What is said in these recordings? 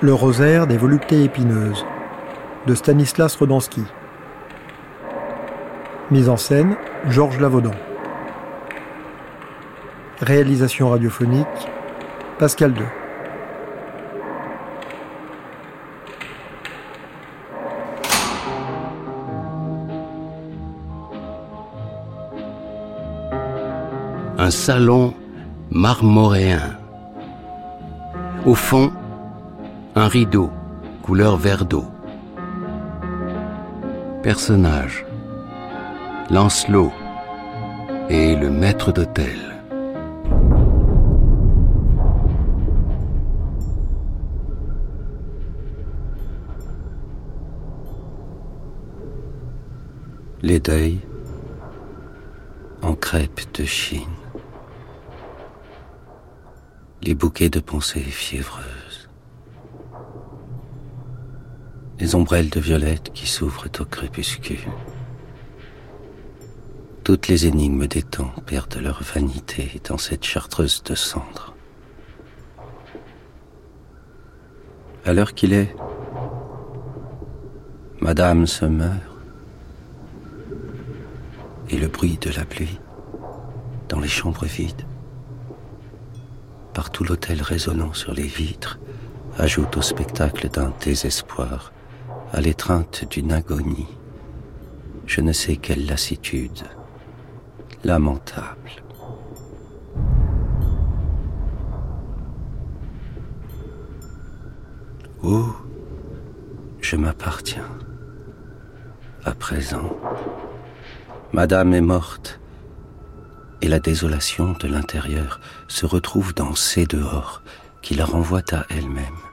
Le rosaire des voluptés épineuses de Stanislas Rodansky. Mise en scène Georges Lavaudan. Réalisation radiophonique Pascal II. Un salon marmoréen. Au fond, un rideau couleur vert d'eau. Personnage. Lancelot et le maître d'hôtel. Les deuils en crêpes de Chine. Les bouquets de pensées fiévreuses. Les ombrelles de violettes qui s'ouvrent au crépuscule. Toutes les énigmes des temps perdent leur vanité dans cette chartreuse de cendres. À l'heure qu'il est, Madame se meurt et le bruit de la pluie dans les chambres vides. Partout l'hôtel résonnant sur les vitres ajoute au spectacle d'un désespoir, à l'étreinte d'une agonie, je ne sais quelle lassitude, lamentable. Oh, je m'appartiens. À présent, Madame est morte, et la désolation de l'intérieur se retrouve dans ces dehors qui la renvoient à elle-même.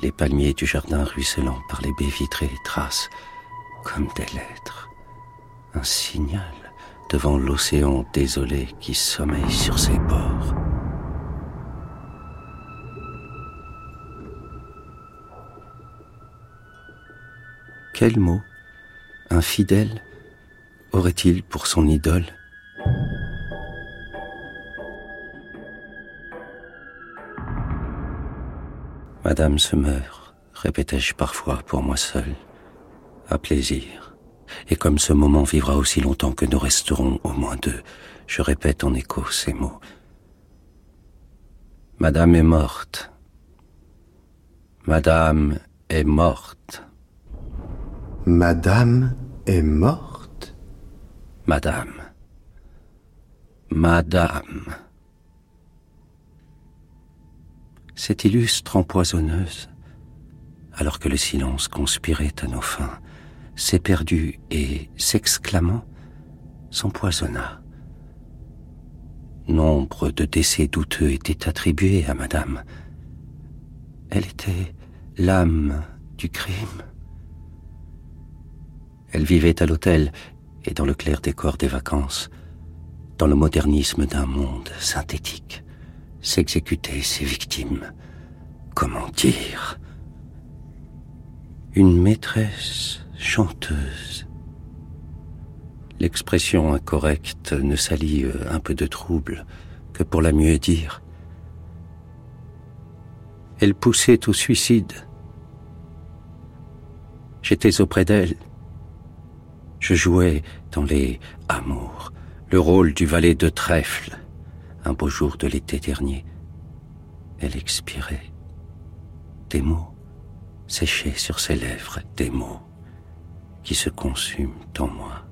Les palmiers du jardin ruisselant par les baies vitrées tracent, comme des lettres, un signal devant l'océan désolé qui sommeille sur ses bords. Quel mot infidèle aurait-il pour son idole Madame se meurt, répétai-je parfois pour moi seul, à plaisir. Et comme ce moment vivra aussi longtemps que nous resterons au moins deux, je répète en écho ces mots. Madame est morte. Madame est morte. Madame est morte? Madame. Madame. Cette illustre empoisonneuse, alors que le silence conspirait à nos fins, s'éperdut et, s'exclamant, s'empoisonna. Nombre de décès douteux étaient attribués à Madame. Elle était l'âme du crime. Elle vivait à l'hôtel et dans le clair décor des vacances, dans le modernisme d'un monde synthétique, s'exécutaient ses victimes. Comment dire? Une maîtresse chanteuse. L'expression incorrecte ne s'allie euh, un peu de trouble que pour la mieux dire. Elle poussait au suicide. J'étais auprès d'elle je jouais dans les Amours le rôle du valet de trèfle. Un beau jour de l'été dernier, elle expirait. Des mots séchaient sur ses lèvres, des mots qui se consument en moi.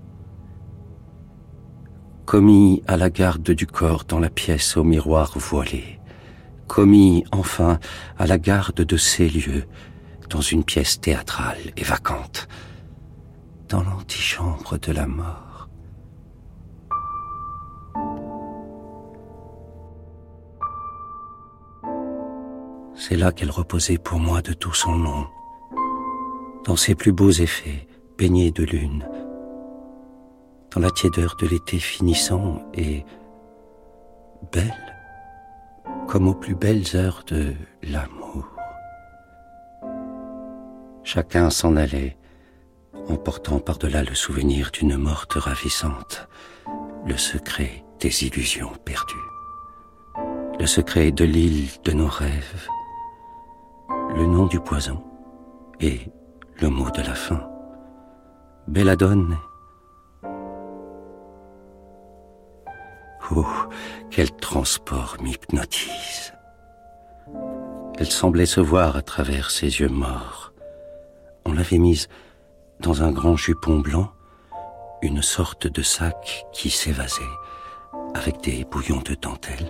Commis à la garde du corps dans la pièce au miroir voilé, commis enfin à la garde de ces lieux dans une pièce théâtrale et vacante, dans l'antichambre de la mort. C'est là qu'elle reposait pour moi de tout son long, dans ses plus beaux effets, baignés de lune, dans la tiédeur de l'été finissant et belle, comme aux plus belles heures de l'amour. Chacun s'en allait, emportant par-delà le souvenir d'une morte ravissante, le secret des illusions perdues. le secret de l'île de nos rêves, le nom du poison et le mot de la fin. Belladone. Oh, quel transport m'hypnotise. Elle semblait se voir à travers ses yeux morts. On l'avait mise dans un grand jupon blanc, une sorte de sac qui s'évasait avec des bouillons de dentelle.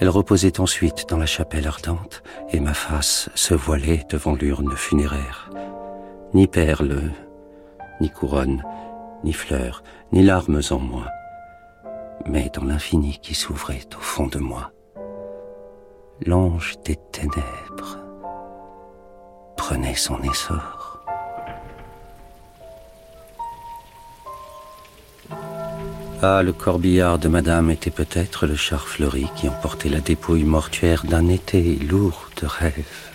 Elle reposait ensuite dans la chapelle ardente et ma face se voilait devant l'urne funéraire. Ni perles, ni couronne, ni fleurs, ni larmes en moi, mais dans l'infini qui s'ouvrait au fond de moi l'ange des ténèbres prenait son essor. Ah, le corbillard de madame était peut-être le char fleuri qui emportait la dépouille mortuaire d'un été lourd de rêves.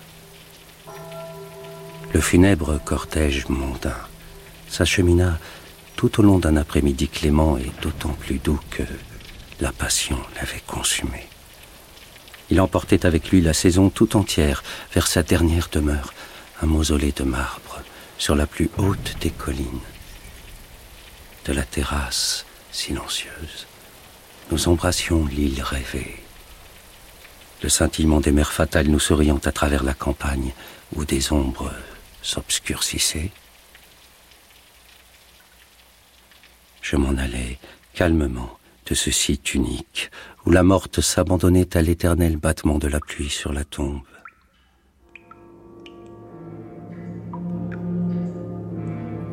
Le funèbre cortège mondain s'achemina tout au long d'un après-midi clément et d'autant plus doux que la passion l'avait consumé. Il emportait avec lui la saison tout entière vers sa dernière demeure, un mausolée de marbre sur la plus haute des collines. De la terrasse silencieuse, nous embrassions l'île rêvée. Le scintillement des mers fatales nous souriant à travers la campagne où des ombres s'obscurcissaient. Je m'en allais calmement de ce site unique où la morte s'abandonnait à l'éternel battement de la pluie sur la tombe.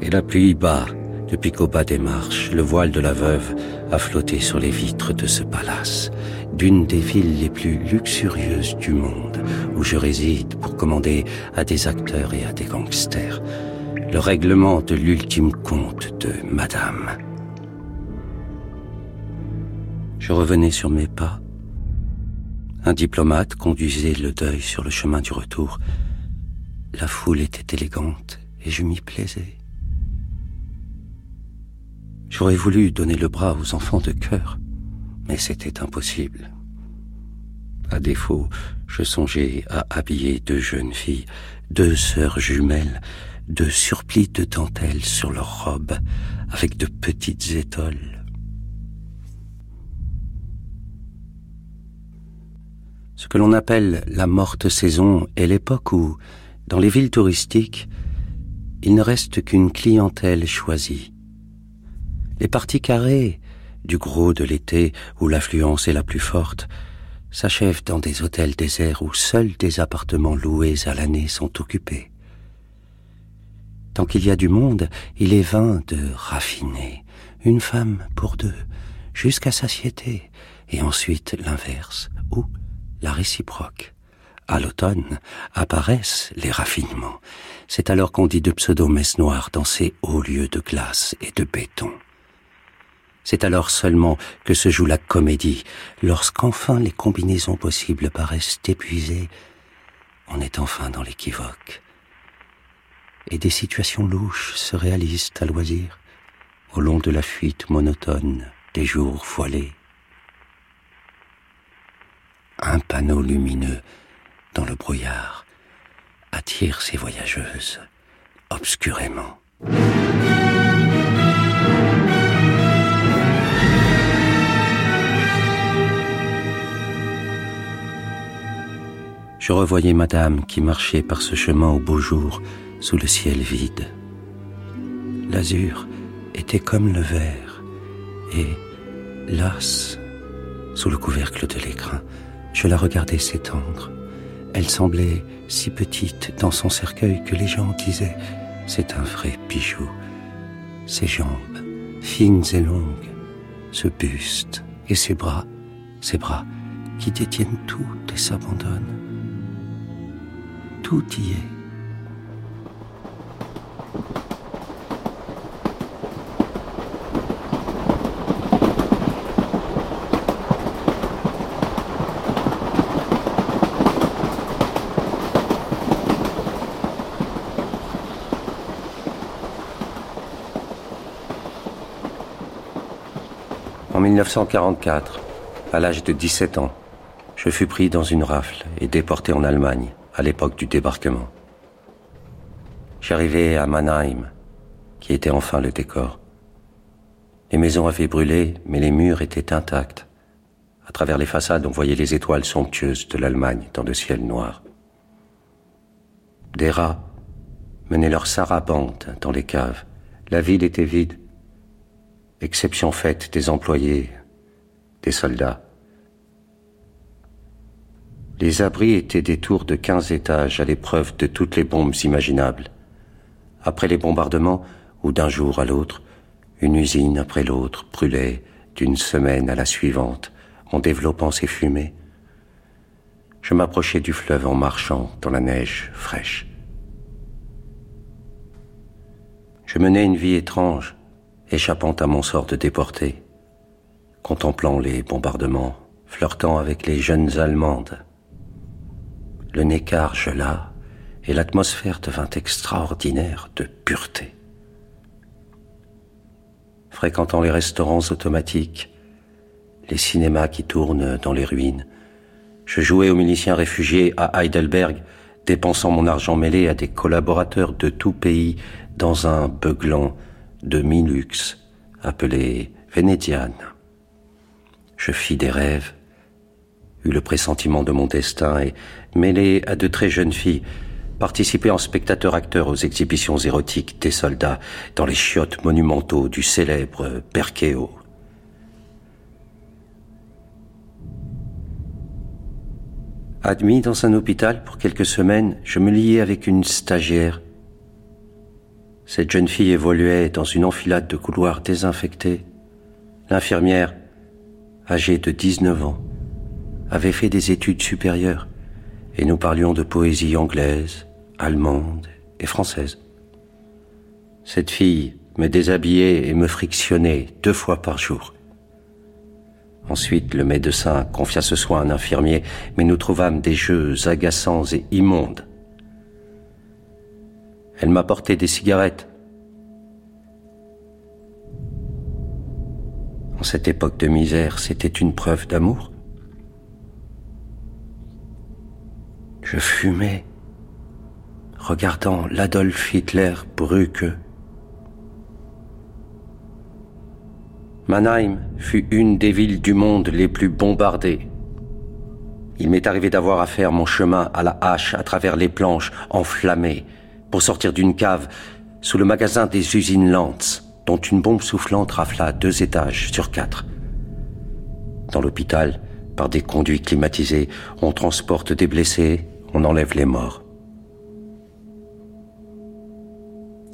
Et la pluie bat depuis qu'au bas des marches, le voile de la veuve a flotté sur les vitres de ce palace, d'une des villes les plus luxurieuses du monde, où je réside pour commander à des acteurs et à des gangsters le règlement de l'ultime compte de Madame. Je revenais sur mes pas. Un diplomate conduisait le deuil sur le chemin du retour. La foule était élégante et je m'y plaisais. J'aurais voulu donner le bras aux enfants de cœur, mais c'était impossible. À défaut, je songeais à habiller deux jeunes filles, deux sœurs jumelles, deux surplis de dentelle sur leurs robes, avec de petites étoiles. Ce que l'on appelle la morte saison est l'époque où, dans les villes touristiques, il ne reste qu'une clientèle choisie. Les parties carrées, du gros de l'été où l'affluence est la plus forte, s'achèvent dans des hôtels déserts où seuls des appartements loués à l'année sont occupés. Tant qu'il y a du monde, il est vain de raffiner, une femme pour deux, jusqu'à satiété, et ensuite l'inverse, où la réciproque. À l'automne apparaissent les raffinements. C'est alors qu'on dit de pseudo-messes noires dans ces hauts lieux de glace et de béton. C'est alors seulement que se joue la comédie, lorsqu'enfin les combinaisons possibles paraissent épuisées, on est enfin dans l'équivoque. Et des situations louches se réalisent à loisir, au long de la fuite monotone des jours voilés un panneau lumineux dans le brouillard attire ces voyageuses obscurément. Je revoyais madame qui marchait par ce chemin au beau jour sous le ciel vide. L'azur était comme le verre et l'as sous le couvercle de l'écrin je la regardais s'étendre. Elle semblait si petite dans son cercueil que les gens disaient c'est un vrai bijou. Ses jambes, fines et longues, ce buste et ses bras, ses bras qui détiennent tout et s'abandonnent. Tout y est. En 1944, À l'âge de 17 ans, je fus pris dans une rafle et déporté en Allemagne à l'époque du débarquement. J'arrivai à Mannheim, qui était enfin le décor. Les maisons avaient brûlé, mais les murs étaient intacts. À travers les façades, on voyait les étoiles somptueuses de l'Allemagne dans le ciel noir. Des rats menaient leur sarabande dans les caves. La ville était vide, exception faite des employés, des soldats. Les abris étaient des tours de quinze étages à l'épreuve de toutes les bombes imaginables. Après les bombardements, ou d'un jour à l'autre, une usine après l'autre brûlait d'une semaine à la suivante en développant ses fumées. Je m'approchais du fleuve en marchant dans la neige fraîche. Je menais une vie étrange, échappant à mon sort de déporté, contemplant les bombardements, flirtant avec les jeunes Allemandes. Le Neckar gela et l'atmosphère devint extraordinaire de pureté. Fréquentant les restaurants automatiques, les cinémas qui tournent dans les ruines, je jouais aux miliciens réfugiés à Heidelberg, dépensant mon argent mêlé à des collaborateurs de tout pays dans un beuglant de mi-luxe appelé Vénédiane. Je fis des rêves, eus le pressentiment de mon destin et, mêlé à de très jeunes filles, participé en spectateur-acteur aux exhibitions érotiques des soldats dans les chiottes monumentaux du célèbre Perkeo. Admis dans un hôpital pour quelques semaines, je me liai avec une stagiaire. Cette jeune fille évoluait dans une enfilade de couloirs désinfectés. L'infirmière, âgée de 19 ans, avait fait des études supérieures et nous parlions de poésie anglaise, allemande et française. Cette fille me déshabillait et me frictionnait deux fois par jour. Ensuite, le médecin confia ce soin à un infirmier, mais nous trouvâmes des jeux agaçants et immondes. Elle m'apportait des cigarettes. En cette époque de misère, c'était une preuve d'amour. Je fumais, regardant l'Adolf Hitler Brücke Mannheim fut une des villes du monde les plus bombardées. Il m'est arrivé d'avoir à faire mon chemin à la hache à travers les planches enflammées pour sortir d'une cave sous le magasin des usines Lantz, dont une bombe soufflante rafla deux étages sur quatre. Dans l'hôpital, par des conduits climatisés, on transporte des blessés, on enlève les morts.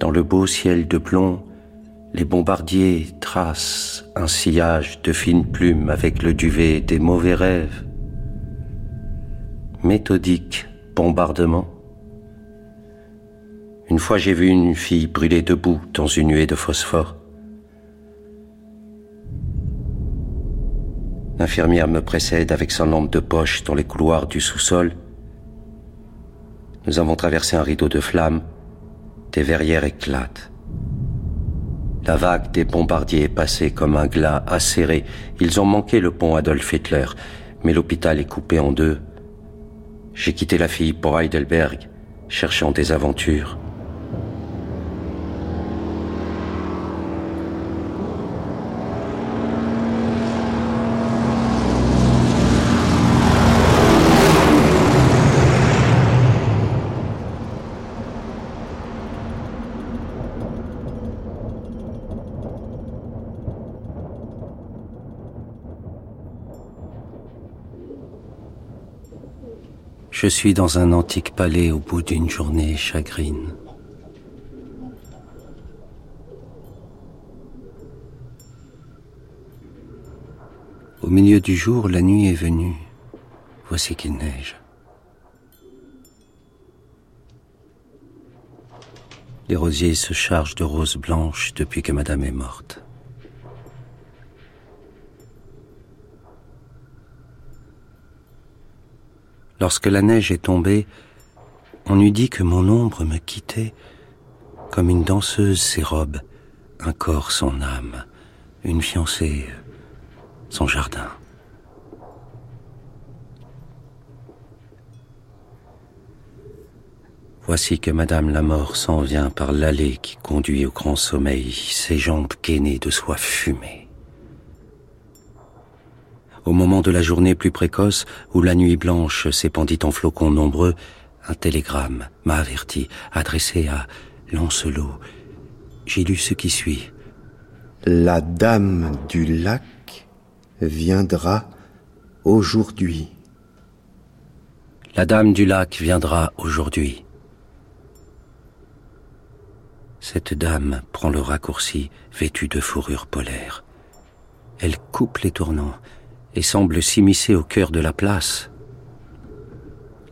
Dans le beau ciel de plomb, les bombardiers tracent un sillage de fines plumes avec le duvet des mauvais rêves. Méthodique bombardement. Une fois j'ai vu une fille brûler debout dans une nuée de phosphore. L'infirmière me précède avec son lampe de poche dans les couloirs du sous-sol. Nous avons traversé un rideau de flammes. Des verrières éclatent. La vague des bombardiers est passée comme un glas acéré. Ils ont manqué le pont Adolf Hitler, mais l'hôpital est coupé en deux. J'ai quitté la fille pour Heidelberg, cherchant des aventures. Je suis dans un antique palais au bout d'une journée chagrine. Au milieu du jour, la nuit est venue. Voici qu'il neige. Les rosiers se chargent de roses blanches depuis que Madame est morte. Lorsque la neige est tombée, on eût dit que mon ombre me quittait comme une danseuse ses robes, un corps son âme, une fiancée son jardin. Voici que Madame la Mort s'en vient par l'allée qui conduit au grand sommeil, ses jambes gainées de soie fumée. Au moment de la journée plus précoce, où la nuit blanche s'épandit en flocons nombreux, un télégramme m'a averti, adressé à Lancelot. J'ai lu ce qui suit. La dame du lac viendra aujourd'hui. La dame du lac viendra aujourd'hui. Cette dame prend le raccourci vêtue de fourrure polaire. Elle coupe les tournants et semble s'immiscer au cœur de la place.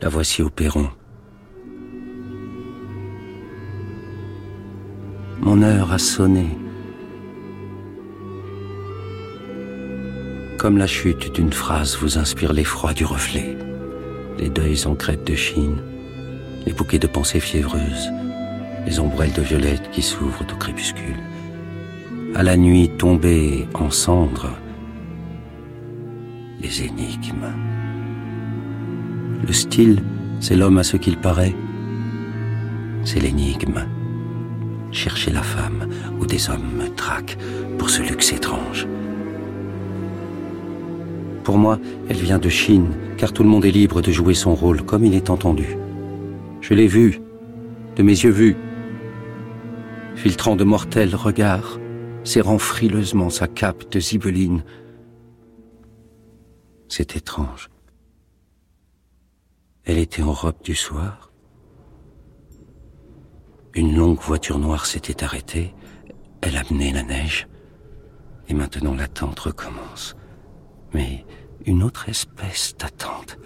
La voici au perron. Mon heure a sonné. Comme la chute d'une phrase vous inspire l'effroi du reflet, les deuils en crête de Chine, les bouquets de pensées fiévreuses, les ombrelles de violettes qui s'ouvrent au crépuscule. À la nuit tombée en cendres, énigmes. Le style, c'est l'homme à ce qu'il paraît. C'est l'énigme. Chercher la femme où des hommes me traquent pour ce luxe étrange. Pour moi, elle vient de Chine, car tout le monde est libre de jouer son rôle comme il est entendu. Je l'ai vue, de mes yeux vus, filtrant de mortels regards, serrant frileusement sa cape de zibeline. C'est étrange. Elle était en robe du soir. Une longue voiture noire s'était arrêtée. Elle amenait la neige. Et maintenant l'attente recommence. Mais une autre espèce d'attente.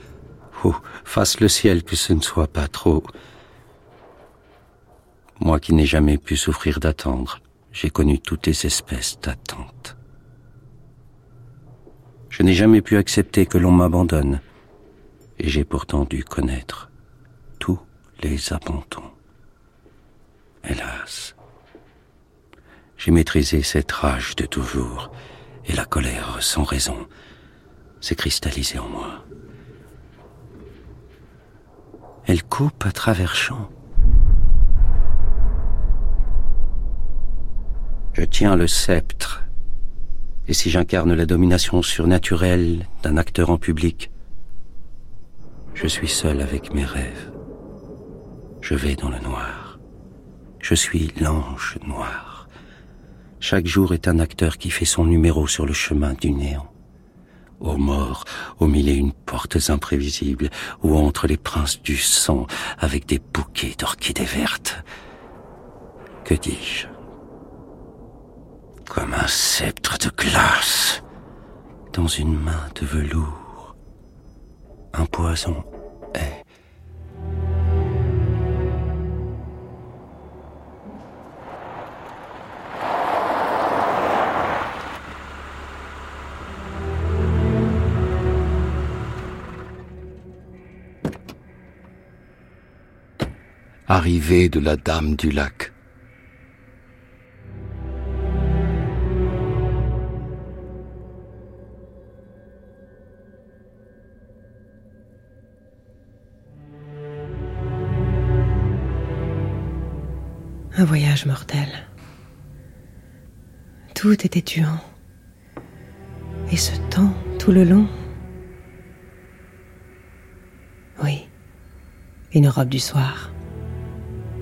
Oh, fasse le ciel que ce ne soit pas trop. Moi qui n'ai jamais pu souffrir d'attendre, j'ai connu toutes les espèces d'attente. Je n'ai jamais pu accepter que l'on m'abandonne, et j'ai pourtant dû connaître tous les abandons. Hélas, j'ai maîtrisé cette rage de toujours, et la colère sans raison s'est cristallisée en moi. Elle coupe à travers champs Je tiens le sceptre. Et si j'incarne la domination surnaturelle d'un acteur en public, je suis seul avec mes rêves. Je vais dans le noir. Je suis l'ange noir. Chaque jour est un acteur qui fait son numéro sur le chemin du néant. Aux morts, au mille et une portes imprévisibles, ou entre les princes du sang, avec des bouquets d'orchidées vertes. Que dis-je? Comme un sceptre de glace dans une main de velours. Un poison est. Arrivée de la Dame du Lac. Un voyage mortel. Tout était tuant. Et ce temps, tout le long. Oui, une robe du soir,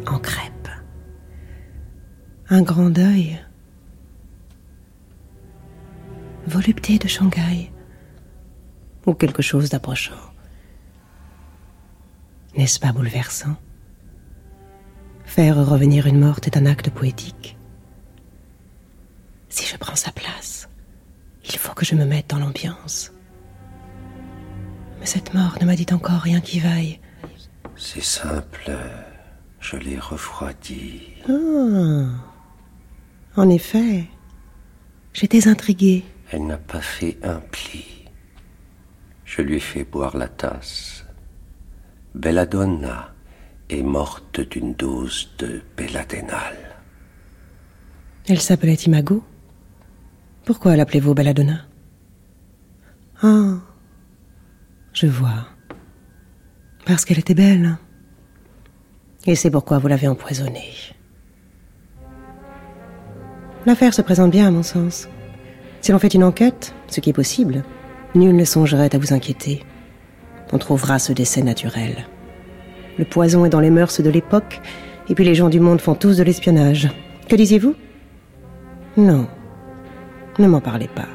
en crêpe. Un grand deuil. Volupté de Shanghai. Ou quelque chose d'approchant. N'est-ce pas bouleversant? Faire revenir une morte est un acte poétique. Si je prends sa place, il faut que je me mette dans l'ambiance. Mais cette mort ne m'a dit encore rien qui vaille. C'est simple, je l'ai refroidi. Ah, en effet, j'étais intriguée. Elle n'a pas fait un pli. Je lui ai fait boire la tasse. Belladonna est morte d'une dose de belladénal. Elle s'appelait Imago Pourquoi l'appelez-vous Belladonna? Ah, je vois. Parce qu'elle était belle. Et c'est pourquoi vous l'avez empoisonné. L'affaire se présente bien à mon sens. Si l'on fait une enquête, ce qui est possible, nul ne songerait à vous inquiéter. On trouvera ce décès naturel. Le poison est dans les mœurs de l'époque, et puis les gens du monde font tous de l'espionnage. Que disiez-vous? Non. Ne m'en parlez pas.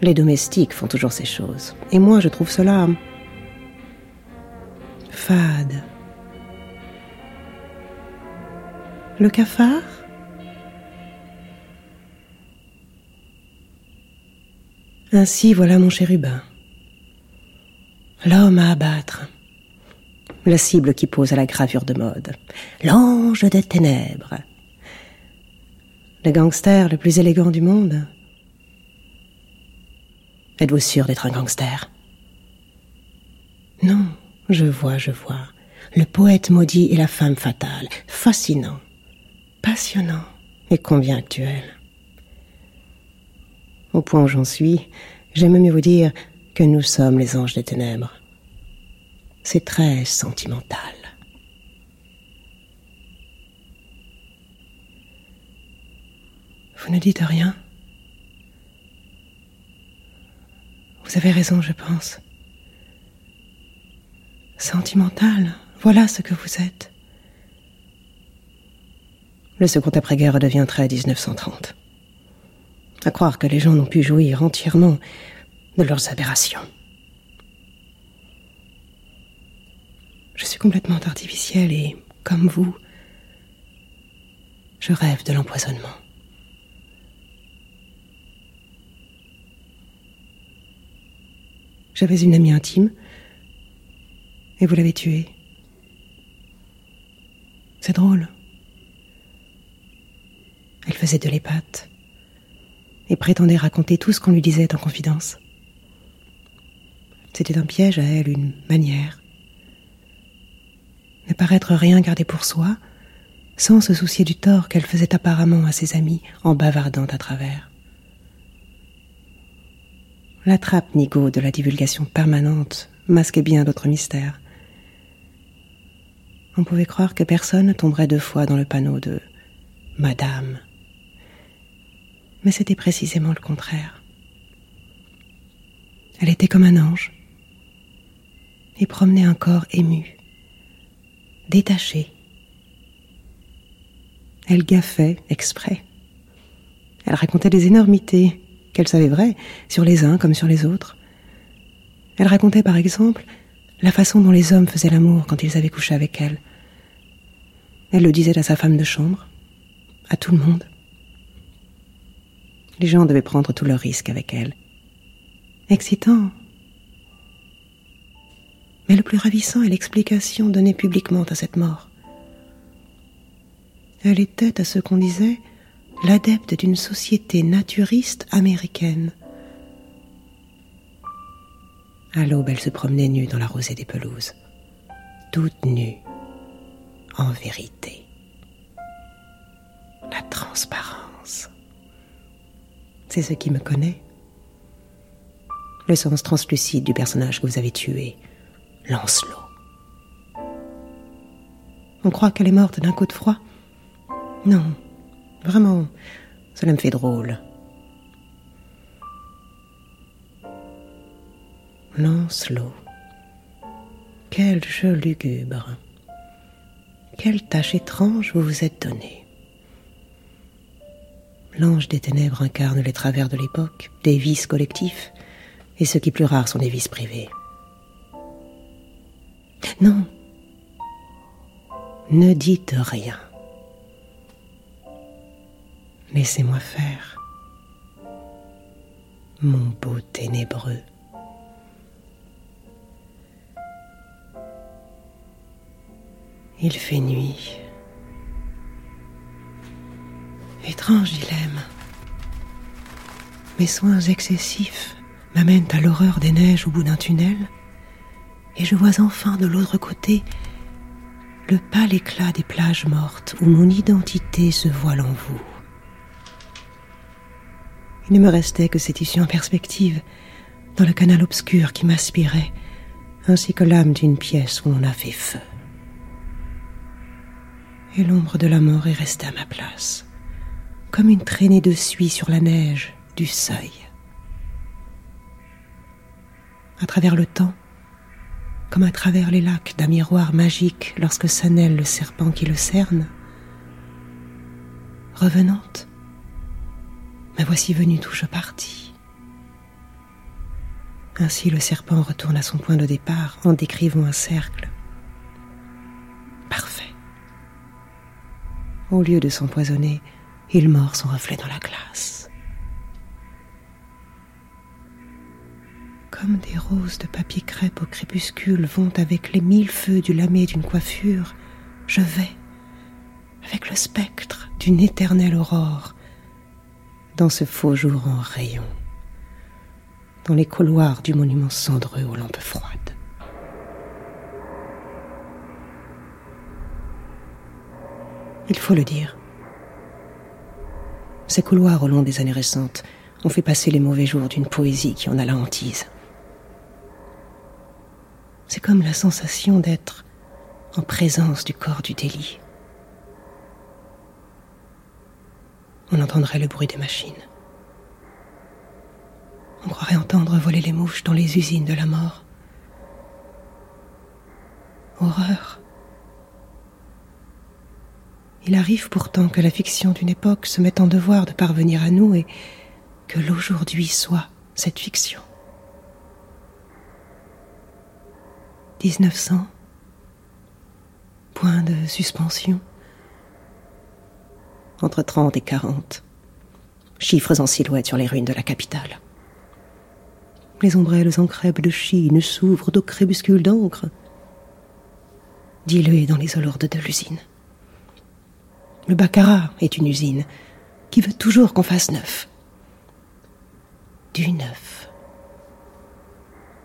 Les domestiques font toujours ces choses. Et moi, je trouve cela fade. Le cafard? Ainsi voilà mon chérubin. L'homme à abattre. La cible qui pose à la gravure de mode. L'ange des ténèbres. Le gangster le plus élégant du monde. Êtes-vous sûr d'être un gangster? Non, je vois, je vois. Le poète maudit et la femme fatale. Fascinant. Passionnant. Et combien actuel. Au point où j'en suis, j'aime mieux vous dire que nous sommes les anges des ténèbres. C'est très sentimental. Vous ne dites rien? Vous avez raison, je pense. Sentimental, voilà ce que vous êtes. Le second après-guerre redevient très 1930. À croire que les gens n'ont pu jouir entièrement de leurs aberrations. Je suis complètement artificielle et, comme vous, je rêve de l'empoisonnement. J'avais une amie intime et vous l'avez tuée. C'est drôle. Elle faisait de l'épate et prétendait raconter tout ce qu'on lui disait en confidence. C'était un piège à elle, une manière. Ne paraître rien garder pour soi, sans se soucier du tort qu'elle faisait apparemment à ses amis en bavardant à travers. La trappe nigo de la divulgation permanente masquait bien d'autres mystères. On pouvait croire que personne ne tomberait deux fois dans le panneau de Madame mais c'était précisément le contraire. Elle était comme un ange et promenait un corps ému, détaché. Elle gaffait exprès. Elle racontait des énormités qu'elle savait vraies sur les uns comme sur les autres. Elle racontait par exemple la façon dont les hommes faisaient l'amour quand ils avaient couché avec elle. Elle le disait à sa femme de chambre, à tout le monde. Les gens devaient prendre tous leurs risques avec elle. Excitant. Mais le plus ravissant est l'explication donnée publiquement à cette mort. Elle était, à ce qu'on disait, l'adepte d'une société naturiste américaine. À l'aube, elle se promenait nue dans la rosée des pelouses. Toute nue, en vérité. La transparence. C'est ce qui me connaît. Le sens translucide du personnage que vous avez tué, Lancelot. On croit qu'elle est morte d'un coup de froid? Non, vraiment, cela me fait drôle. Lancelot. Quel jeu lugubre. Quelle tâche étrange vous vous êtes donnée l'ange des ténèbres incarne les travers de l'époque, des vices collectifs, et ce qui plus rare sont des vices privés. Non, ne dites rien. Laissez-moi faire. Mon beau ténébreux. Il fait nuit. Étrange dilemme. Mes soins excessifs m'amènent à l'horreur des neiges au bout d'un tunnel, et je vois enfin de l'autre côté le pâle éclat des plages mortes où mon identité se voile en vous. Il ne me restait que cette issue en perspective, dans le canal obscur qui m'aspirait, ainsi que l'âme d'une pièce où on a fait feu. Et l'ombre de la mort est restée à ma place, comme une traînée de suie sur la neige du seuil. À travers le temps, comme à travers les lacs d'un miroir magique lorsque s'annelle le serpent qui le cerne, revenante, me voici venue d'où je partis. Ainsi le serpent retourne à son point de départ en décrivant un cercle. Parfait. Au lieu de s'empoisonner, il mord son reflet dans la glace. Comme des roses de papier crêpe au crépuscule vont avec les mille feux du lamé d'une coiffure, je vais, avec le spectre d'une éternelle aurore, dans ce faux jour en rayon dans les couloirs du monument cendreux aux lampes froides. Il faut le dire. Ces couloirs au long des années récentes ont fait passer les mauvais jours d'une poésie qui en a la hantise. C'est comme la sensation d'être en présence du corps du délit. On entendrait le bruit des machines. On croirait entendre voler les mouches dans les usines de la mort. Horreur. Il arrive pourtant que la fiction d'une époque se mette en devoir de parvenir à nous et que l'aujourd'hui soit cette fiction. 1900. Point de suspension. Entre 30 et 40. Chiffres en silhouette sur les ruines de la capitale. Les ombrelles en crêpe de Chine s'ouvrent au crépuscule d'encre, diluées dans les olourdes de l'usine. Le baccarat est une usine qui veut toujours qu'on fasse neuf. Du neuf.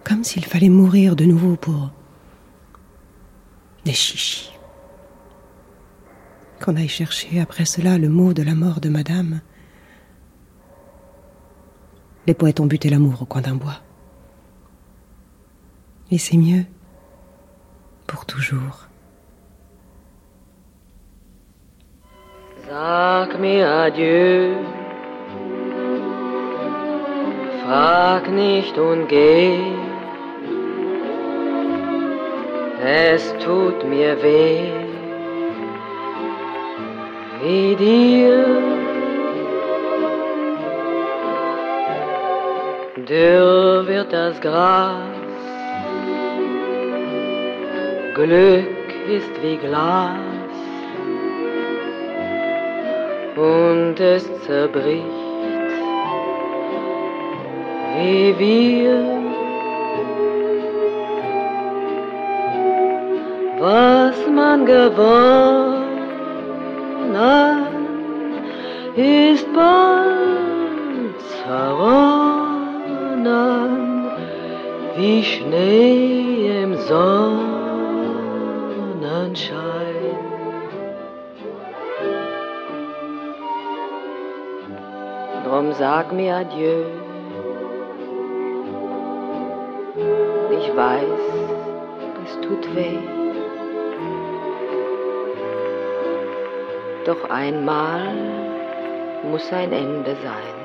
Comme s'il fallait mourir de nouveau pour des chichis. Qu'on aille chercher après cela le mot de la mort de madame les poètes ont buté l'amour au coin d'un bois. Et c'est mieux pour toujours. Sag adieu, nicht und es tut mir weh, wie dir. Dürr wird das Gras, Glück ist wie Glas und es zerbricht wie wir. Was man gewonnen ist bald zerronnen wie Schnee im Sonnenschein. Drum sag mir Adieu. Ich weiß, es tut weh. Doch einmal muss ein Ende sein.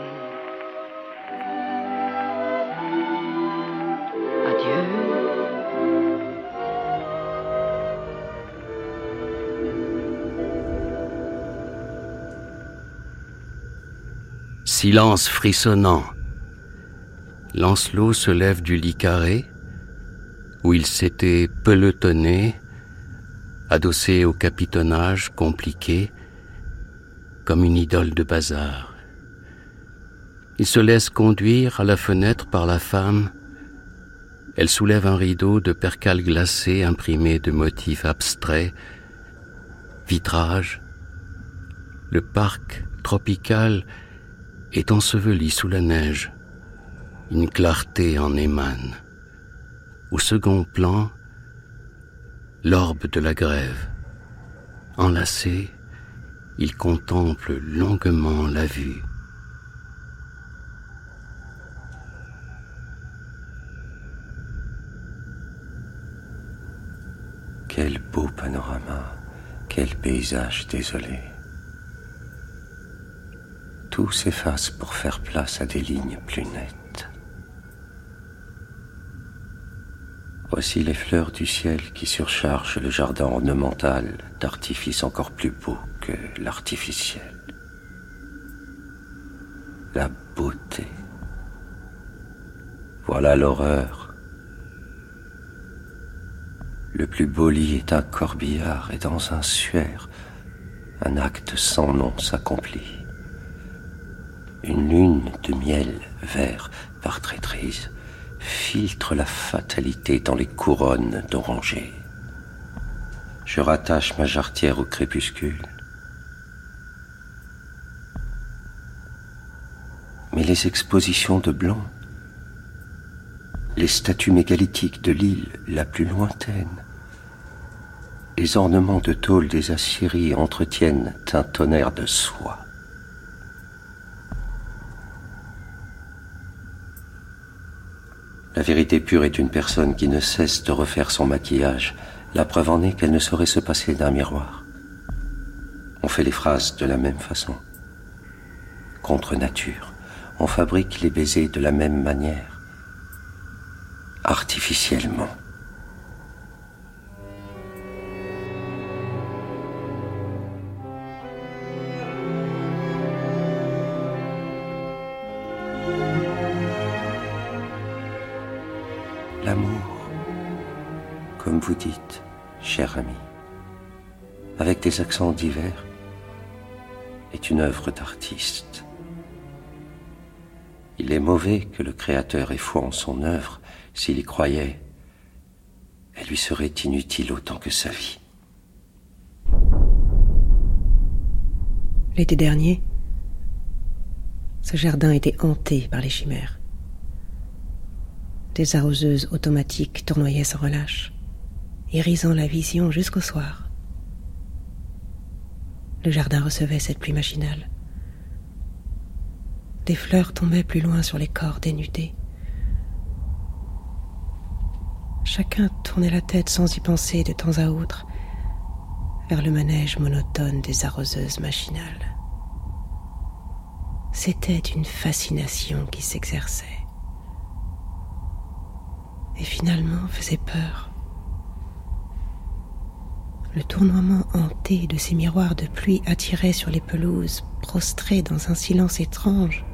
Silence frissonnant. Lancelot se lève du lit carré, où il s'était pelotonné, adossé au capitonnage compliqué, comme une idole de bazar. Il se laisse conduire à la fenêtre par la femme. Elle soulève un rideau de percale glacé imprimé de motifs abstraits, vitrage, le parc tropical est enseveli sous la neige. Une clarté en émane. Au second plan, l'orbe de la grève. Enlacé, il contemple longuement la vue. Quel beau panorama Quel paysage désolé. Tout s'efface pour faire place à des lignes plus nettes. Voici les fleurs du ciel qui surchargent le jardin ornemental d'artifices encore plus beaux l'artificiel. La beauté. Voilà l'horreur. Le plus beau lit est un corbillard et dans un suaire, un acte sans nom s'accomplit. Une lune de miel vert par traîtrise filtre la fatalité dans les couronnes d'oranger. Je rattache ma jarretière au crépuscule. Les expositions de blanc les statues mégalithiques de l'île la plus lointaine, les ornements de tôle des Assyries entretiennent un tonnerre de soie. La vérité pure est une personne qui ne cesse de refaire son maquillage. La preuve en est qu'elle ne saurait se passer d'un miroir. On fait les phrases de la même façon. Contre nature, on fabrique les baisers de la même manière artificiellement. L'amour, comme vous dites, cher ami, avec des accents divers, est une œuvre d'artiste. Il est mauvais que le Créateur ait foi en son œuvre s'il y croyait, elle lui serait inutile autant que sa vie. L'été dernier, ce jardin était hanté par les chimères. Des arroseuses automatiques tournoyaient sans relâche, irisant la vision jusqu'au soir. Le jardin recevait cette pluie machinale. Des fleurs tombaient plus loin sur les corps dénudés. Chacun tournait la tête sans y penser de temps à autre vers le manège monotone des arroseuses machinales. C'était une fascination qui s'exerçait et finalement faisait peur. Le tournoiement hanté de ces miroirs de pluie attirait sur les pelouses, prostrées dans un silence étrange,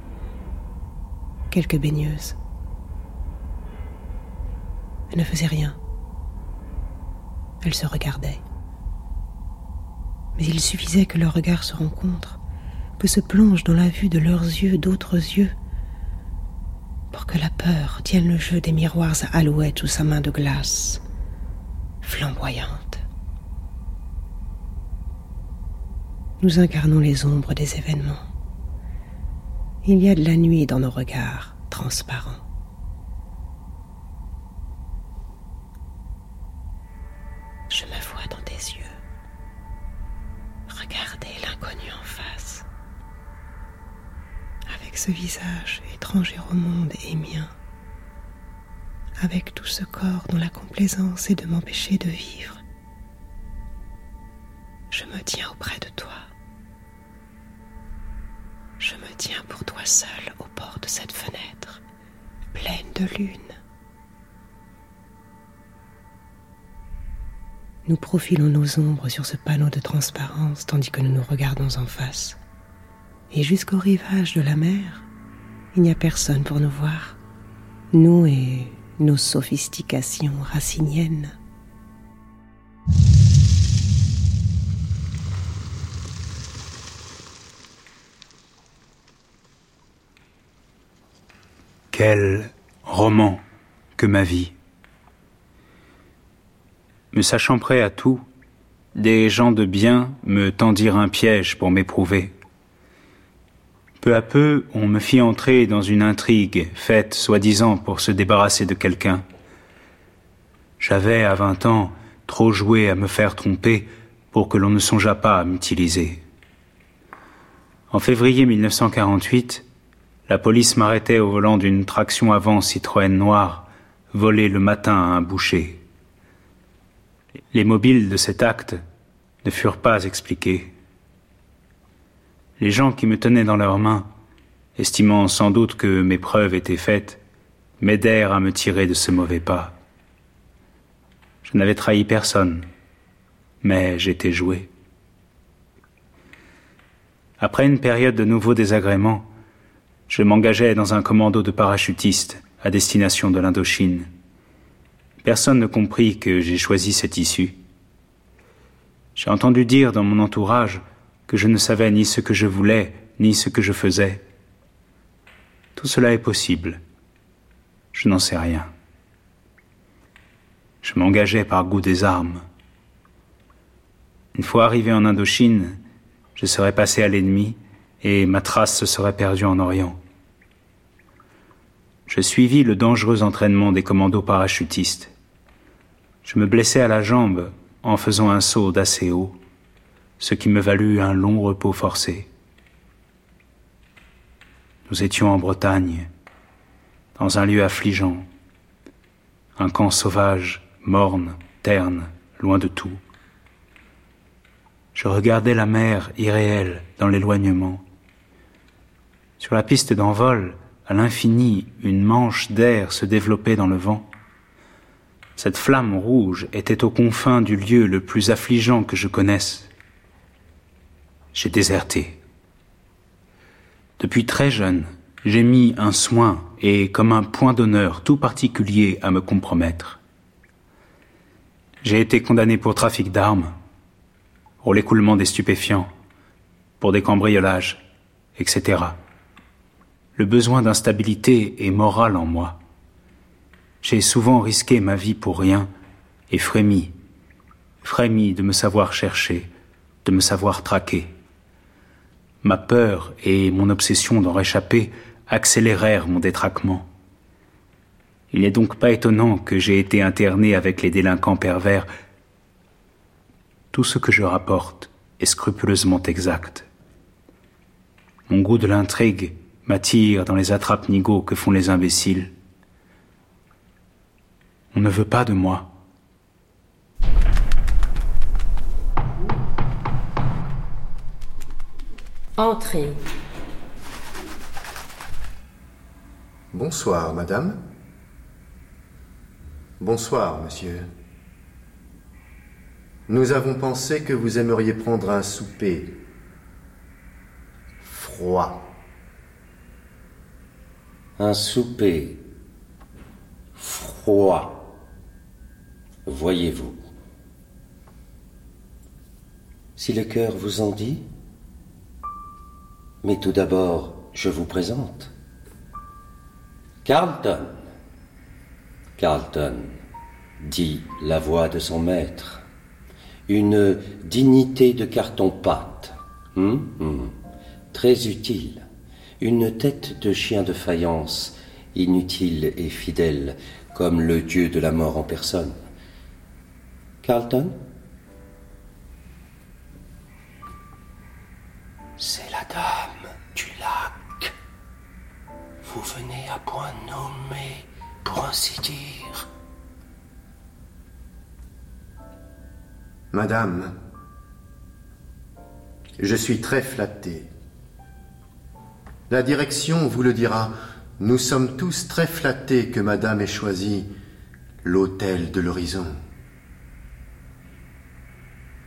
quelques baigneuses ne faisait rien. Elle se regardait. Mais il suffisait que leurs regards se rencontrent, que se plongent dans la vue de leurs yeux d'autres yeux, pour que la peur tienne le jeu des miroirs à alouette sous sa main de glace, flamboyante. Nous incarnons les ombres des événements. Il y a de la nuit dans nos regards transparents. Je me vois dans tes yeux. Regardez l'inconnu en face. Avec ce visage étranger au monde et mien. Avec tout ce corps dont la complaisance est de m'empêcher de vivre. Je me tiens auprès de toi. Au bord de cette fenêtre, pleine de lune. Nous profilons nos ombres sur ce panneau de transparence tandis que nous nous regardons en face. Et jusqu'au rivage de la mer, il n'y a personne pour nous voir. Nous et nos sophistications raciniennes. Roman que ma vie me sachant prêt à tout, des gens de bien me tendirent un piège pour m'éprouver. Peu à peu, on me fit entrer dans une intrigue faite soi-disant pour se débarrasser de quelqu'un. J'avais, à vingt ans, trop joué à me faire tromper pour que l'on ne songeât pas à m'utiliser. En février 1948, la police m'arrêtait au volant d'une traction avant Citroën noire, volée le matin à un boucher. Les mobiles de cet acte, ne furent pas expliquées. Les gens qui me tenaient dans leurs mains, estimant sans doute que mes preuves étaient faites, m'aidèrent à me tirer de ce mauvais pas. Je n'avais trahi personne, mais j'étais joué. Après une période de nouveaux désagréments, je m'engageai dans un commando de parachutistes à destination de l'Indochine. Personne ne comprit que j'ai choisi cette issue. J'ai entendu dire dans mon entourage que je ne savais ni ce que je voulais, ni ce que je faisais. Tout cela est possible. Je n'en sais rien. Je m'engageais par goût des armes. Une fois arrivé en Indochine, je serais passé à l'ennemi et ma trace se serait perdue en Orient. Je suivis le dangereux entraînement des commandos parachutistes. Je me blessai à la jambe en faisant un saut d'assez haut, ce qui me valut un long repos forcé. Nous étions en Bretagne, dans un lieu affligeant, un camp sauvage, morne, terne, loin de tout. Je regardais la mer irréelle dans l'éloignement. Sur la piste d'envol, à l'infini, une manche d'air se développait dans le vent. Cette flamme rouge était aux confins du lieu le plus affligeant que je connaisse. J'ai déserté. Depuis très jeune, j'ai mis un soin et comme un point d'honneur tout particulier à me compromettre. J'ai été condamné pour trafic d'armes, pour l'écoulement des stupéfiants, pour des cambriolages, etc. Le besoin d'instabilité est moral en moi. J'ai souvent risqué ma vie pour rien et frémi, frémi de me savoir chercher, de me savoir traquer. Ma peur et mon obsession d'en réchapper accélérèrent mon détraquement. Il n'est donc pas étonnant que j'ai été interné avec les délinquants pervers tout ce que je rapporte est scrupuleusement exact. Mon goût de l'intrigue m'attire dans les attrapes-nigauds que font les imbéciles. On ne veut pas de moi. Entrez. Bonsoir, madame. Bonsoir, monsieur. Nous avons pensé que vous aimeriez prendre un souper froid. Un souper froid. Voyez-vous. Si le cœur vous en dit, mais tout d'abord, je vous présente. Carlton. Carlton dit la voix de son maître une dignité de carton-pâte, hum, hum, très utile, une tête de chien de faïence, inutile et fidèle, comme le dieu de la mort en personne. Carlton? C'est la dame du lac. Vous venez à point nommé, pour ainsi dire. Madame, je suis très flatté. La direction vous le dira. Nous sommes tous très flattés que Madame ait choisi l'hôtel de l'horizon.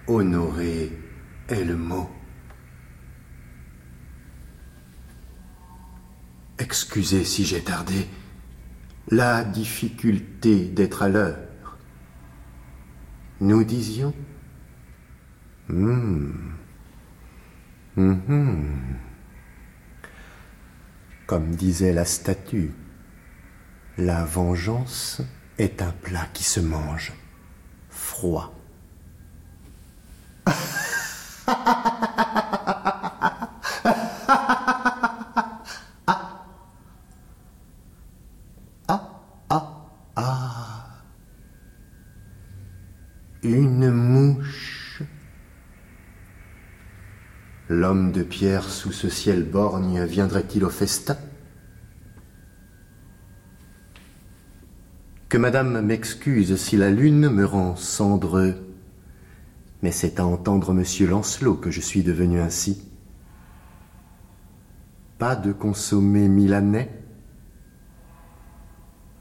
Honoré est le mot. Excusez si j'ai tardé. La difficulté d'être à l'heure. Nous disions Hmm. Mhm. Comme disait la statue, la vengeance est un plat qui se mange froid. De pierre sous ce ciel borgne viendrait-il au festin Que madame m'excuse si la lune me rend cendreux, mais c'est à entendre monsieur Lancelot que je suis devenu ainsi. Pas de consommé milanais?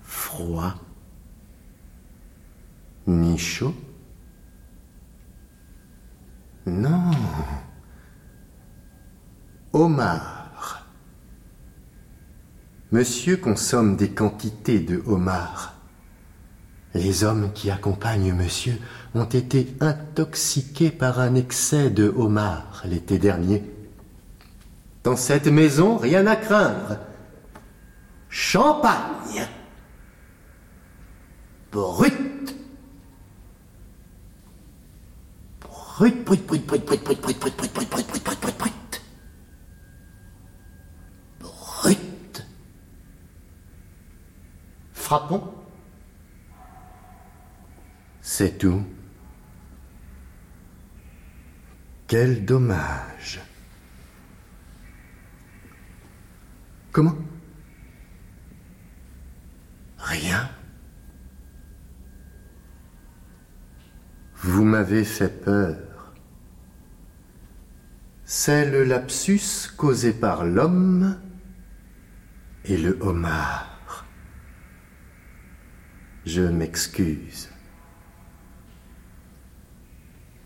Froid Ni chaud? Non. Homard. Monsieur consomme des quantités de homard. Les hommes qui accompagnent monsieur ont été intoxiqués par un excès de homard l'été dernier. Dans cette maison, rien à craindre. Champagne. Brut. Brut, brut, brut, brut, brut, brut, brut, brut, brut, brut, brut, brut, brut. C'est tout. Quel dommage. Comment? Rien. Vous m'avez fait peur. C'est le lapsus causé par l'homme et le homard. Je m'excuse.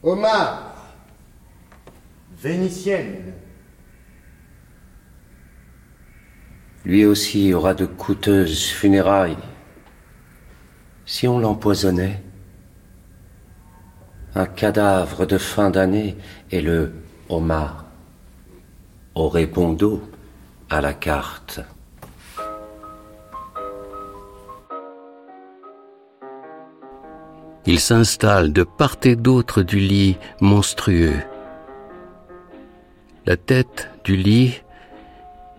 Omar Vénitienne Lui aussi aura de coûteuses funérailles. Si on l'empoisonnait, un cadavre de fin d'année et le homard aurait bon dos à la carte. Il s'installe de part et d'autre du lit monstrueux. La tête du lit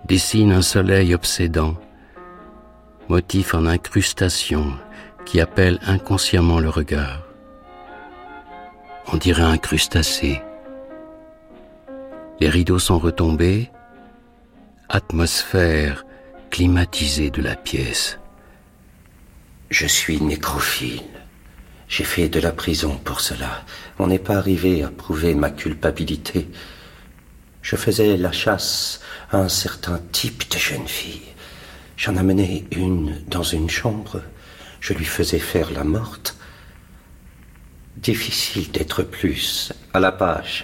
dessine un soleil obsédant, motif en incrustation qui appelle inconsciemment le regard. On dirait un crustacé. Les rideaux sont retombés, atmosphère climatisée de la pièce. Je suis nécrophile. J'ai fait de la prison pour cela. On n'est pas arrivé à prouver ma culpabilité. Je faisais la chasse à un certain type de jeune fille. J'en amenais une dans une chambre. Je lui faisais faire la morte. Difficile d'être plus à la page.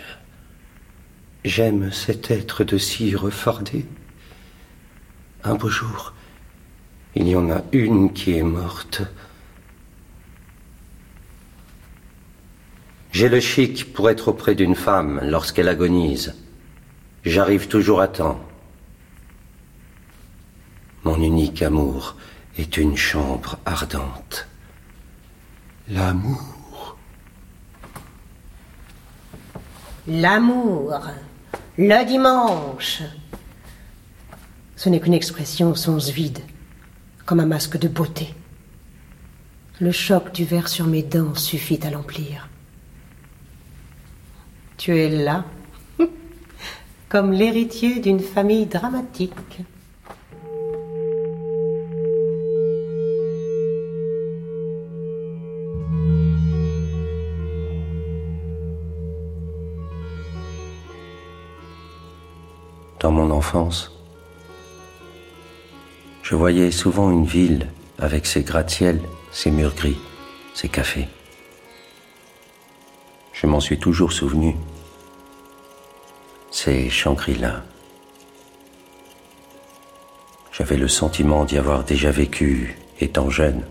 J'aime cet être de cire fardé. Un beau jour, il y en a une qui est morte. J'ai le chic pour être auprès d'une femme lorsqu'elle agonise. J'arrive toujours à temps. Mon unique amour est une chambre ardente. L'amour. L'amour, le dimanche. Ce n'est qu'une expression au sens vide, comme un masque de beauté. Le choc du verre sur mes dents suffit à l'emplir. Tu es là, comme l'héritier d'une famille dramatique. Dans mon enfance, je voyais souvent une ville avec ses gratte-ciels, ses murs gris, ses cafés. Je m'en suis toujours souvenu. C'est Shangri-La. J'avais le sentiment d'y avoir déjà vécu étant jeune.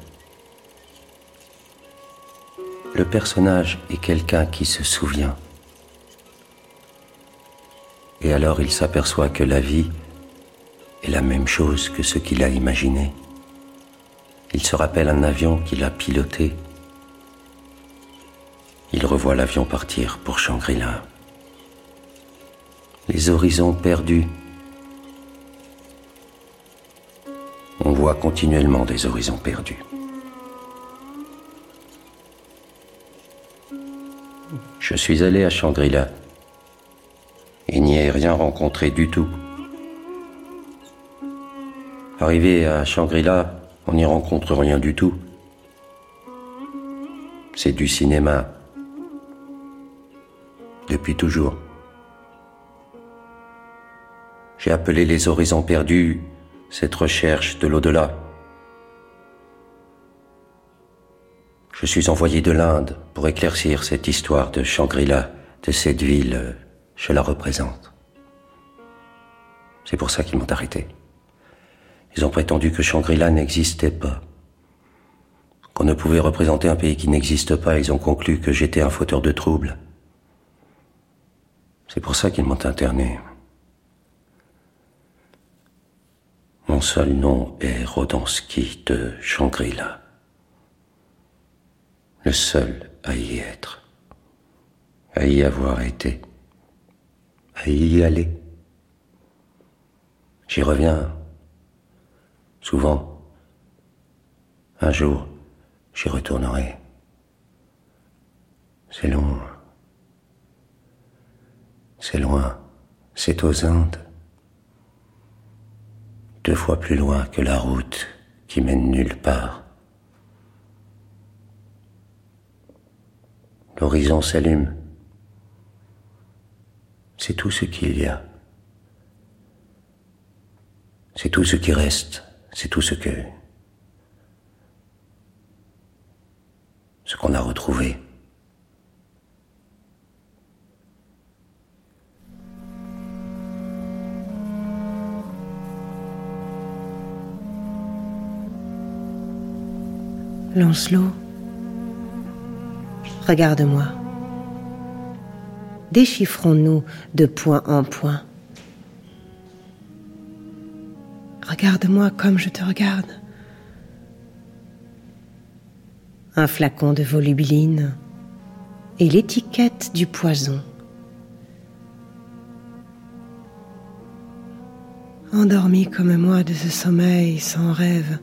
Le personnage est quelqu'un qui se souvient. Et alors il s'aperçoit que la vie est la même chose que ce qu'il a imaginé. Il se rappelle un avion qu'il a piloté. Il revoit l'avion partir pour Shangri-La. Les horizons perdus. On voit continuellement des horizons perdus. Je suis allé à Shangri-La et n'y ai rien rencontré du tout. Arrivé à Shangri-La, on n'y rencontre rien du tout. C'est du cinéma. Depuis toujours. J'ai appelé les horizons perdus cette recherche de l'au-delà. Je suis envoyé de l'Inde pour éclaircir cette histoire de Shangri-La, de cette ville, je la représente. C'est pour ça qu'ils m'ont arrêté. Ils ont prétendu que Shangri-La n'existait pas. Qu'on ne pouvait représenter un pays qui n'existe pas, ils ont conclu que j'étais un fauteur de troubles. C'est pour ça qu'ils m'ont interné. Mon seul nom est Rodonsky de Shangri-La. Le seul à y être, à y avoir été, à y aller. J'y reviens souvent. Un jour, j'y retournerai. C'est long. C'est loin. C'est aux Indes. Deux fois plus loin que la route qui mène nulle part. L'horizon s'allume. C'est tout ce qu'il y a. C'est tout ce qui reste. C'est tout ce que... ce qu'on a retrouvé. Lancelot, regarde-moi. Déchiffrons-nous de point en point. Regarde-moi comme je te regarde. Un flacon de volubiline et l'étiquette du poison. Endormi comme moi de ce sommeil sans rêve,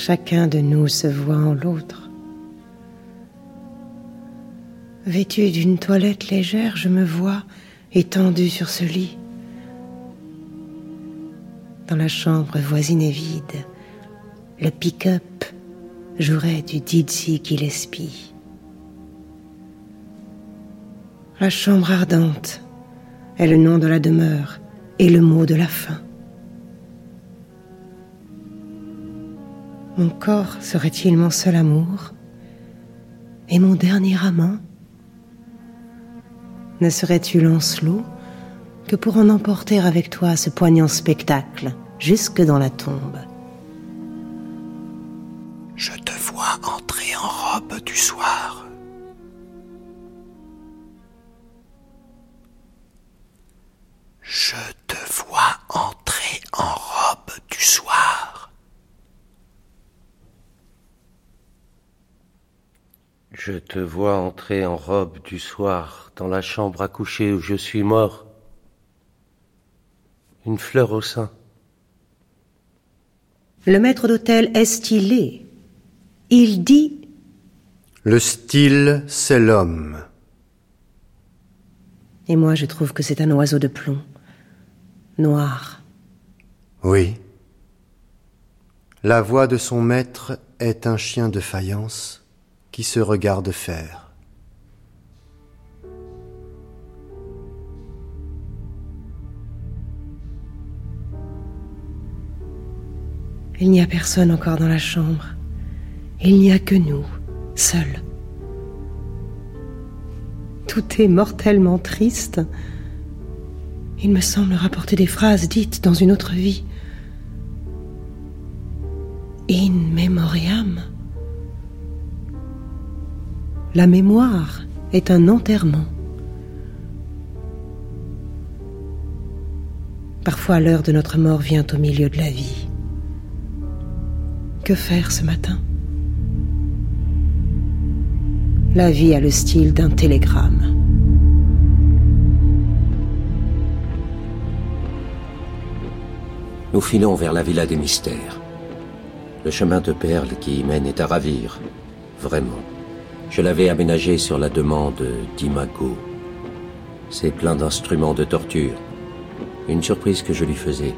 chacun de nous se voit en l'autre. Vêtu d'une toilette légère, je me vois étendu sur ce lit dans la chambre voisine et vide, le pick-up jouerait du Dizzy Gillespie. La chambre ardente est le nom de la demeure et le mot de la fin. Mon corps serait-il mon seul amour? Et mon dernier amant? Ne serais-tu Lancelot que pour en emporter avec toi ce poignant spectacle jusque dans la tombe? Je te vois entrer en robe du soir. Je te vois entrer en robe du soir dans la chambre à coucher où je suis mort une fleur au sein. Le maître d'hôtel est stylé. Il dit Le style, c'est l'homme. Et moi, je trouve que c'est un oiseau de plomb, noir. Oui. La voix de son maître est un chien de faïence se regarde faire. Il n'y a personne encore dans la chambre. Il n'y a que nous, seuls. Tout est mortellement triste. Il me semble rapporter des phrases dites dans une autre vie. In memoriam. La mémoire est un enterrement. Parfois l'heure de notre mort vient au milieu de la vie. Que faire ce matin? La vie a le style d'un télégramme. Nous filons vers la villa des mystères. Le chemin de perles qui y mène est à ravir, vraiment. Je l'avais aménagé sur la demande d'Imago. C'est plein d'instruments de torture. Une surprise que je lui faisais.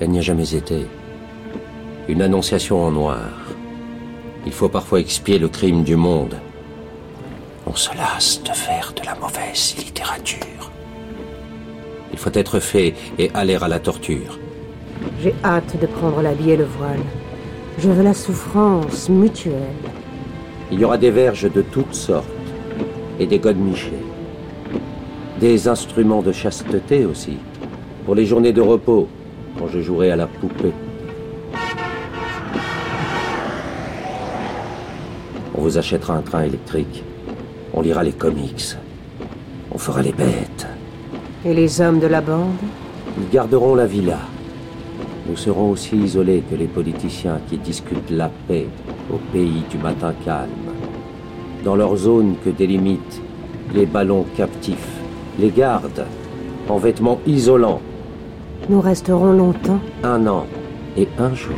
Elle n'y a jamais été une annonciation en noir. Il faut parfois expier le crime du monde. On se lasse de faire de la mauvaise littérature. Il faut être fait et aller à la torture. J'ai hâte de prendre l'habit et le voile. Je veux la souffrance mutuelle. Il y aura des verges de toutes sortes et des godemichés. Des instruments de chasteté aussi, pour les journées de repos, quand je jouerai à la poupée. On vous achètera un train électrique. On lira les comics. On fera les bêtes. Et les hommes de la bande? Ils garderont la villa. Nous serons aussi isolés que les politiciens qui discutent la paix au pays du matin calme. Dans leur zone que délimitent les ballons captifs, les gardes, en vêtements isolants. Nous resterons longtemps Un an et un jour.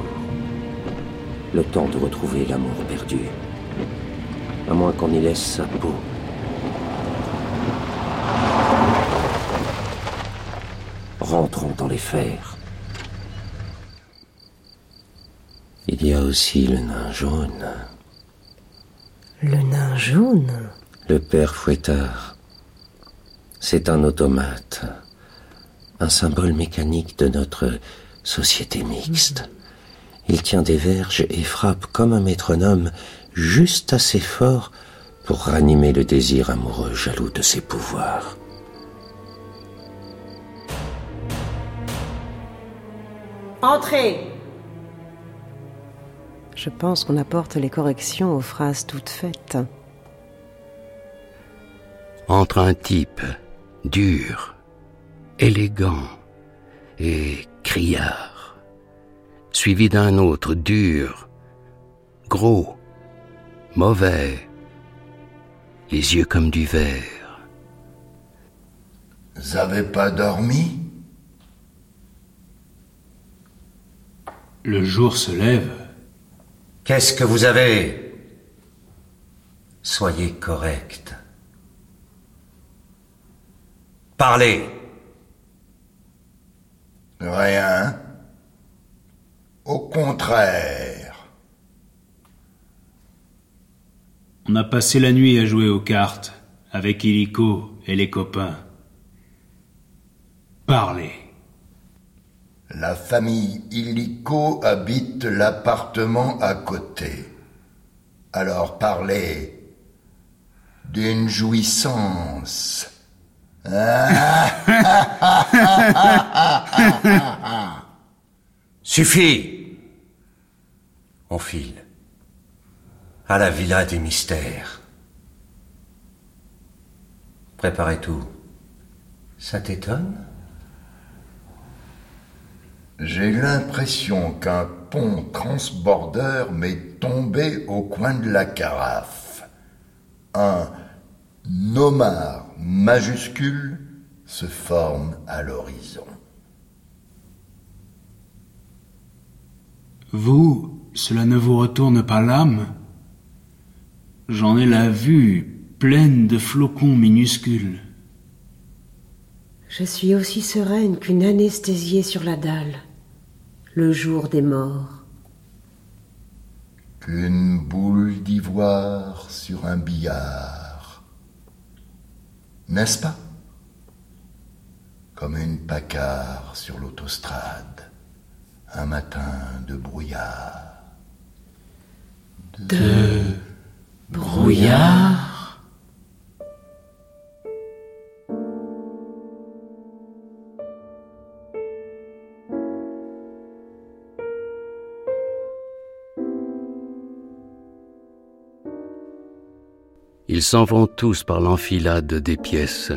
Le temps de retrouver l'amour perdu. À moins qu'on y laisse sa peau. Rentrons dans les fers. Il y a aussi le nain jaune. Le nain jaune Le père fouettard. C'est un automate. Un symbole mécanique de notre société mixte. Il tient des verges et frappe comme un métronome juste assez fort pour ranimer le désir amoureux jaloux de ses pouvoirs. Entrez Je pense qu'on apporte les corrections aux phrases toutes faites. Entre un type dur, élégant et criard, suivi d'un autre dur, gros, mauvais, les yeux comme du verre. Vous avez pas dormi? Le jour se lève. Qu'est-ce que vous avez? Soyez correct. Parlez. Rien. Au contraire. On a passé la nuit à jouer aux cartes avec Illico et les copains. Parlez. La famille Illico habite l'appartement à côté. Alors parlez d'une jouissance. Suffit On file. À la villa des mystères. Préparez tout. Ça t'étonne? J'ai l'impression qu'un pont transbordeur m'est tombé au coin de la carafe. Un nomar majuscule se forme à l'horizon. Vous, cela ne vous retourne pas l'âme? J'en ai la vue pleine de flocons minuscules. Je suis aussi sereine qu'une anesthésiée sur la dalle, le jour des morts. Qu'une boule d'ivoire sur un billard. N'est-ce pas? Comme une pacarre sur l'autostrade, un matin de brouillard. De brouillard? Ils s'en vont tous par l'enfilade des pièces,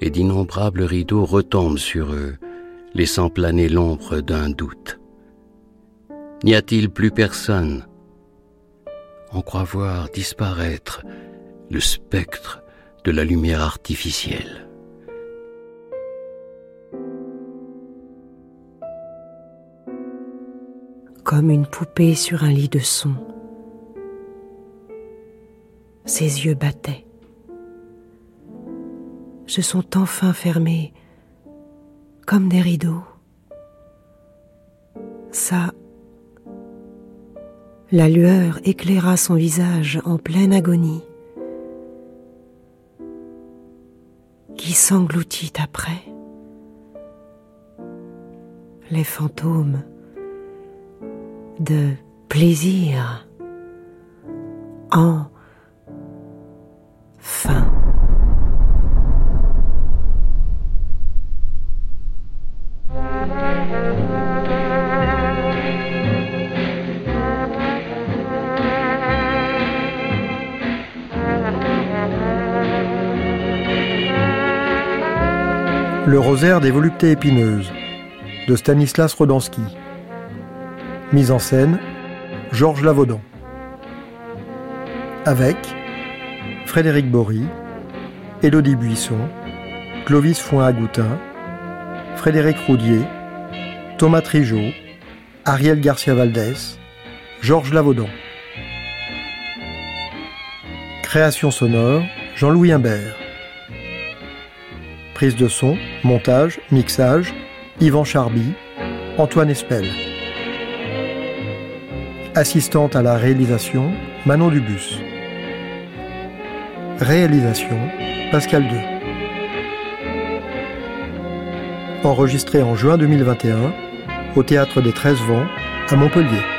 et d'innombrables rideaux retombent sur eux, laissant planer l'ombre d'un doute. N'y a-t-il plus personne? On croit voir disparaître le spectre de la lumière artificielle. Comme une poupée sur un lit de son ses yeux battaient. Se sont enfin fermés comme des rideaux. Ça, la lueur éclaira son visage en pleine agonie, qui s'engloutit après. Les fantômes de plaisir en fin. Le rosaire des voluptés épineuses de Stanislas Rodansky. Mise en scène Georges Lavaudan. Avec Frédéric Bory, Élodie Buisson, Clovis Foin-Agoutin, Frédéric Roudier, Thomas Trigeau, Ariel Garcia Valdès, Georges Lavaudan. Création sonore Jean-Louis Imbert. Prise de son, montage, mixage, Yvan Charby, Antoine Espel. Assistante à la réalisation, Manon Dubus. Réalisation, Pascal II. Enregistré en juin 2021 au Théâtre des 13 Vents à Montpellier.